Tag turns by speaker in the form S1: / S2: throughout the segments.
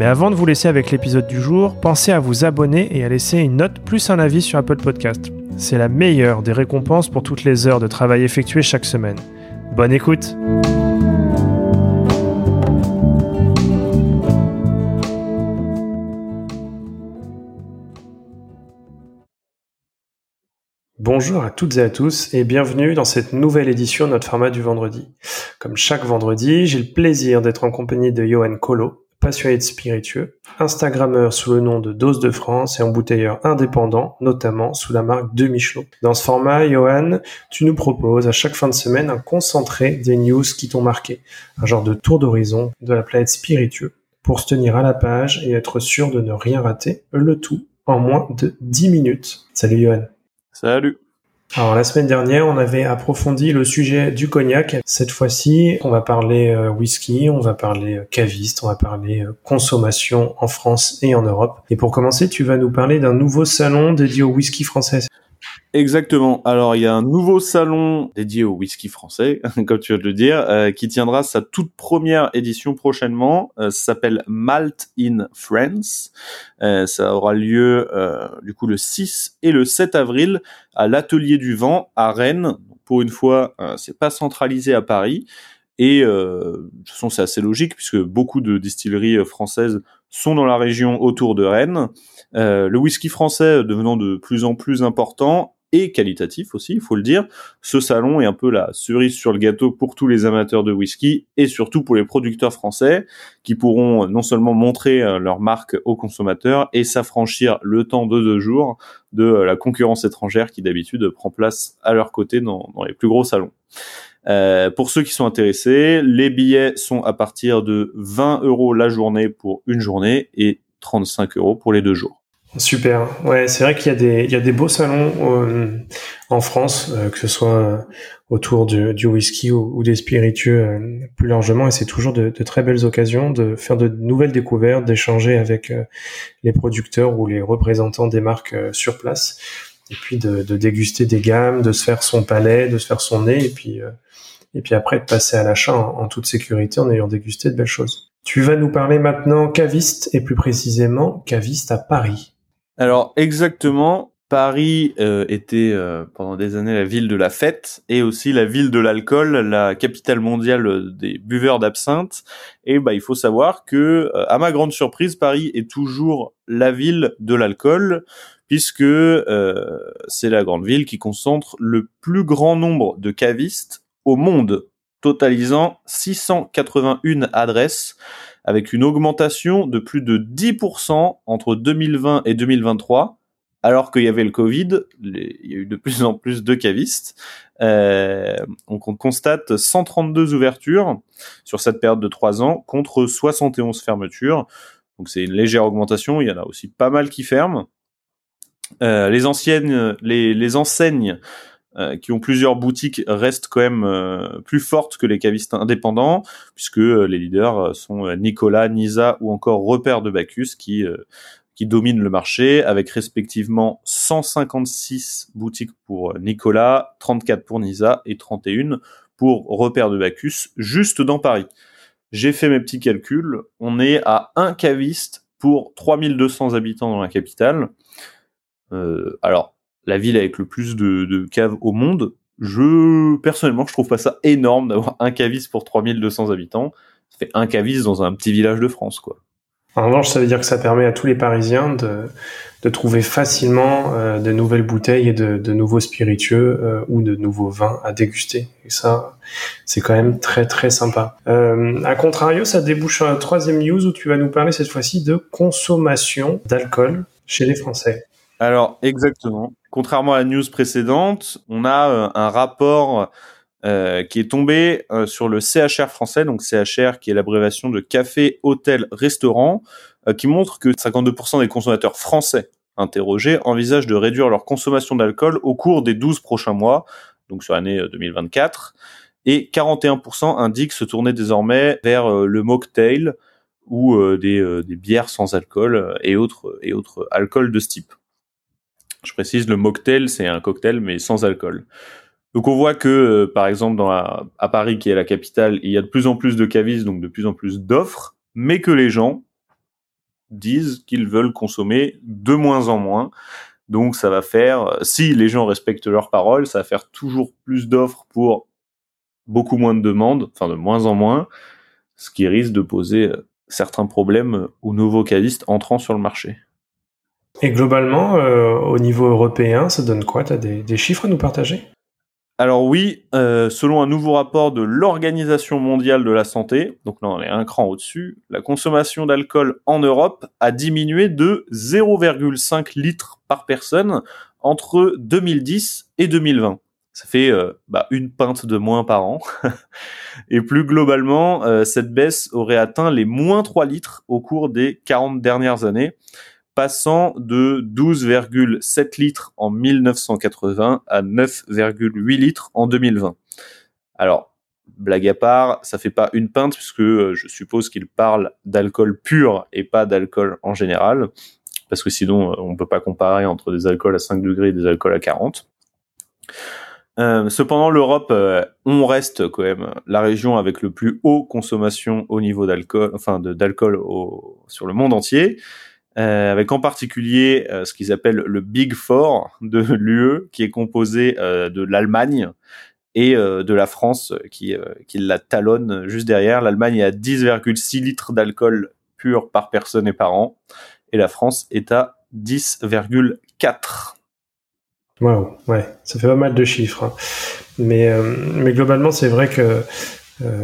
S1: Mais avant de vous laisser avec l'épisode du jour, pensez à vous abonner et à laisser une note plus un avis sur Apple Podcast. C'est la meilleure des récompenses pour toutes les heures de travail effectuées chaque semaine. Bonne écoute Bonjour à toutes et à tous et bienvenue dans cette nouvelle édition de notre format du vendredi. Comme chaque vendredi, j'ai le plaisir d'être en compagnie de Johan Colo, passionné de spiritueux, Instagrammeur sous le nom de Dose de France et embouteilleur indépendant, notamment sous la marque de Michelot. Dans ce format, Johan, tu nous proposes à chaque fin de semaine un concentré des news qui t'ont marqué, un genre de tour d'horizon de la planète spiritueux, pour se tenir à la page et être sûr de ne rien rater, le tout en moins de 10 minutes. Salut Johan.
S2: Salut.
S1: Alors la semaine dernière, on avait approfondi le sujet du cognac. Cette fois-ci, on va parler euh, whisky, on va parler euh, caviste, on va parler euh, consommation en France et en Europe. Et pour commencer, tu vas nous parler d'un nouveau salon dédié au whisky français.
S2: Exactement. Alors il y a un nouveau salon dédié au whisky français, comme tu vas de le dire, euh, qui tiendra sa toute première édition prochainement. Euh, ça s'appelle Malt in France. Euh, ça aura lieu du coup le 6 et le 7 avril à l'Atelier du Vent à Rennes. Pour une fois, c'est pas centralisé à Paris. Et de toute façon, c'est assez logique puisque beaucoup de distilleries françaises sont dans la région autour de Rennes. le whisky français devenant de plus en plus important et qualitatif aussi, il faut le dire. Ce salon est un peu la cerise sur le gâteau pour tous les amateurs de whisky et surtout pour les producteurs français qui pourront non seulement montrer euh, leur marque aux consommateurs et s'affranchir le temps de deux jours de euh, la concurrence étrangère qui d'habitude prend place à leur côté dans, les plus gros salons. Euh, pour ceux qui sont intéressés, les billets sont à partir de 20 euros la journée pour une journée et 35 euros pour les deux jours.
S1: Super. Ouais, c'est vrai qu'il y a des il y a des beaux salons euh, en France, euh, que ce soit euh, autour du, du whisky ou, des spiritueux plus largement, et c'est toujours de, de, très belles occasions de faire de nouvelles découvertes, d'échanger avec les producteurs ou les représentants des marques sur place, et puis de, de, déguster des gammes, de se faire son palais, de se faire son nez, et puis et puis après de passer à l'achat en toute sécurité en ayant dégusté de belles choses. Tu vas nous parler maintenant caviste et plus précisément caviste à Paris.
S2: Alors exactement, Paris euh, était euh, pendant des années la ville de la fête et aussi la ville de l'alcool, la capitale mondiale des buveurs d'absinthe. Et bah il faut savoir que, euh, à ma grande surprise, Paris est toujours la ville de l'alcool puisque c'est la grande ville qui concentre le plus grand nombre de cavistes au monde, totalisant 681 adresses avec une augmentation de plus de 10% entre 2020 et 2023, alors qu'il y avait le Covid, il y a eu de plus en plus de cavistes. Euh, on, constate 132 ouvertures sur cette période de 3 ans contre 71 fermetures. Donc c'est une légère augmentation, il y en a aussi pas mal qui ferment. Euh, les anciennes, les, les enseignes euh, qui ont plusieurs boutiques restent quand même euh, plus fortes que les cavistes indépendants, puisque euh, les leaders sont Nicolas, Nisa ou encore Repère de Bacchus qui qui dominent le marché avec respectivement 156 boutiques pour Nicolas, 34 pour Nisa et 31 pour Repère de Bacchus juste dans Paris. J'ai fait mes petits calculs, on est à un caviste pour 3200 habitants dans la capitale. Euh, alors, la ville avec le plus de, caves au monde. Je, personnellement, je trouve pas ça énorme d'avoir un caviste pour 3200 habitants. Ça fait un caviste dans un petit village de France, quoi.
S1: En revanche, ça veut dire que ça permet à tous les Parisiens de, trouver facilement euh, de nouvelles bouteilles et de, nouveaux spiritueux euh, ou de nouveaux vins à déguster. Et ça, c'est quand même très très sympa. Euh, à contrario, ça débouche sur un troisième news où tu vas nous parler cette fois-ci de consommation d'alcool chez les Français.
S2: Alors exactement. Contrairement à la news précédente, on a euh, un rapport euh, qui est tombé euh, sur le CHR français, donc CHR qui est l'abréviation de café, hôtel, restaurant, qui montre que 52% des consommateurs français interrogés envisagent de réduire leur consommation d'alcool au cours des 12 prochains mois, donc sur l'année 2024, et 41% indiquent se tourner désormais vers le mocktail ou des, des, bières sans alcool et autres, et autres alcools de ce type. Je précise, le mocktail, c'est un cocktail mais sans alcool. Donc on voit que, euh, par exemple, à Paris, qui est la capitale, il y a de plus en plus de cavistes, donc de plus en plus d'offres, mais que les gens disent qu'ils veulent consommer de moins en moins. Donc ça va faire, si les gens respectent leurs paroles, ça va faire toujours plus d'offres pour beaucoup moins de demandes, enfin de moins en moins, ce qui risque de poser euh, certains problèmes aux nouveaux cavistes entrant sur le marché.
S1: Et globalement, euh, au niveau européen, ça donne quoi? Tu as des, chiffres à nous partager?
S2: Alors oui, euh, selon un nouveau rapport de l'Organisation mondiale de la santé, donc là on est un cran au-dessus, la consommation d'alcool en Europe a diminué de 0,5 litres par personne entre 2010 et 2020. Ça fait euh, bah, une pinte de moins par an. et plus globalement, cette baisse aurait atteint les moins 3 litres au cours des 40 dernières années passant de 12,7 litres en 1980 à 9,8 litres en 2020. Alors, blague à part, ça fait pas une pinte puisque euh, je suppose qu'il parle d'alcool pur et pas d'alcool en général, parce que sinon euh, on peut pas comparer entre des alcools à 5 degrés et des alcools à 40. Euh, cependant, l'Europe, on reste quand même la région avec le plus haut consommation au niveau d'alcool, enfin d'alcool sur le monde entier. Euh, avec en particulier euh, ce qu'ils appellent le Big Four de l'UE, qui est composé euh, de l'Allemagne et de la France, qui, qui la talonne juste derrière. L'Allemagne est à 10,6 litres d'alcool pur par personne et par an, et la France est à 10,4.
S1: Waouh, ouais, ça fait pas mal de chiffres. Hein. Mais, mais globalement, c'est vrai que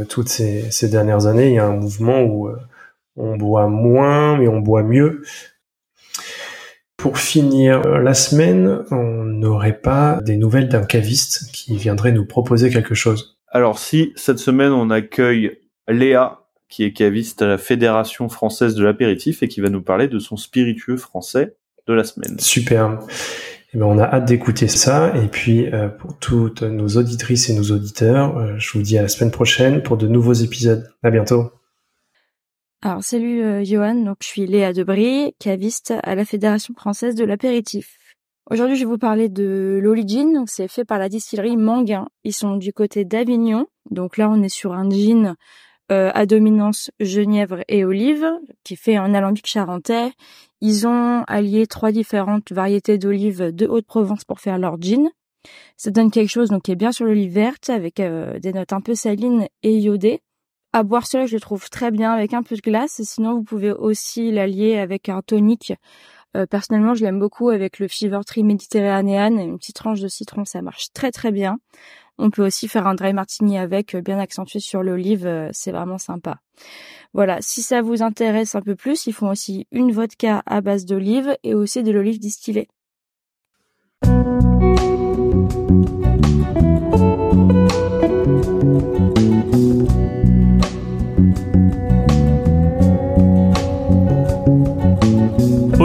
S1: toutes ces, ces, dernières années, il y a un mouvement où on boit moins, mais on boit mieux. Pour finir la semaine, on n'aurait pas des nouvelles d'un caviste qui viendrait nous proposer quelque chose.
S2: Alors si, cette semaine on accueille Léa, qui est caviste à la Fédération française de l'apéritif et qui va nous parler de son spiritueux français de la semaine.
S1: Super. Eh ben, on a hâte d'écouter ça. Et puis, euh, pour toutes nos auditrices et nos auditeurs, euh, je vous dis à la semaine prochaine pour de nouveaux épisodes. À bientôt.
S3: Alors salut euh, Johan, donc je suis Léa Debris, caviste à la Fédération française de l'apéritif. Aujourd'hui, je vais vous parler de l'Oligin, donc c'est fait par la distillerie Manguin. Ils sont du côté d'Avignon, donc là on est sur un gin euh, à dominance genièvre et olive, qui fait un alambic charentais. Ils ont allié trois différentes variétés d'olives de Haute-Provence pour faire leur gin. Ça donne quelque chose donc qui est bien sur l'olive verte, avec euh, des notes un peu salines et iodées. À boire cela, je le trouve très bien avec un peu de glace. Sinon, vous pouvez aussi l'allier avec un tonic. Euh, personnellement, je l'aime beaucoup avec le Fever Tree méditerranéen et une petite tranche de citron, ça marche très très bien. On peut aussi faire un dry martini avec, euh, bien accentué sur l'olive, euh, c'est vraiment sympa. Voilà, si ça vous intéresse un peu plus, ils font aussi une vodka à base d'olive et aussi de l'olive distillée.